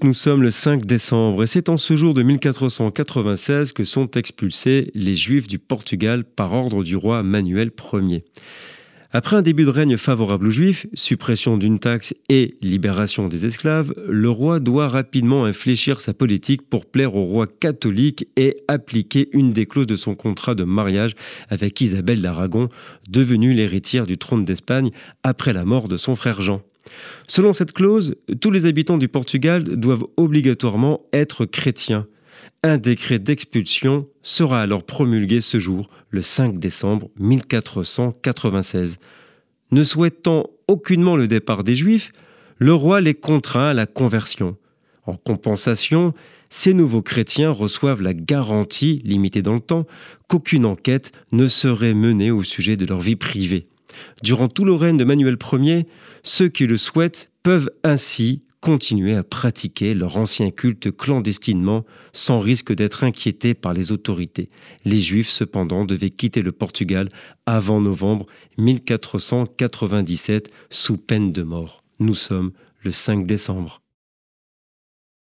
Nous sommes le 5 décembre et c'est en ce jour de 1496 que sont expulsés les Juifs du Portugal par ordre du roi Manuel Ier. Après un début de règne favorable aux Juifs, suppression d'une taxe et libération des esclaves, le roi doit rapidement infléchir sa politique pour plaire au roi catholique et appliquer une des clauses de son contrat de mariage avec Isabelle d'Aragon, devenue l'héritière du trône d'Espagne après la mort de son frère Jean. Selon cette clause, tous les habitants du Portugal doivent obligatoirement être chrétiens. Un décret d'expulsion sera alors promulgué ce jour, le 5 décembre 1496. Ne souhaitant aucunement le départ des Juifs, le roi les contraint à la conversion. En compensation, ces nouveaux chrétiens reçoivent la garantie, limitée dans le temps, qu'aucune enquête ne serait menée au sujet de leur vie privée. Durant tout le règne de Manuel Ier, ceux qui le souhaitent peuvent ainsi continuer à pratiquer leur ancien culte clandestinement sans risque d'être inquiétés par les autorités. Les Juifs, cependant, devaient quitter le Portugal avant novembre 1497 sous peine de mort. Nous sommes le 5 décembre.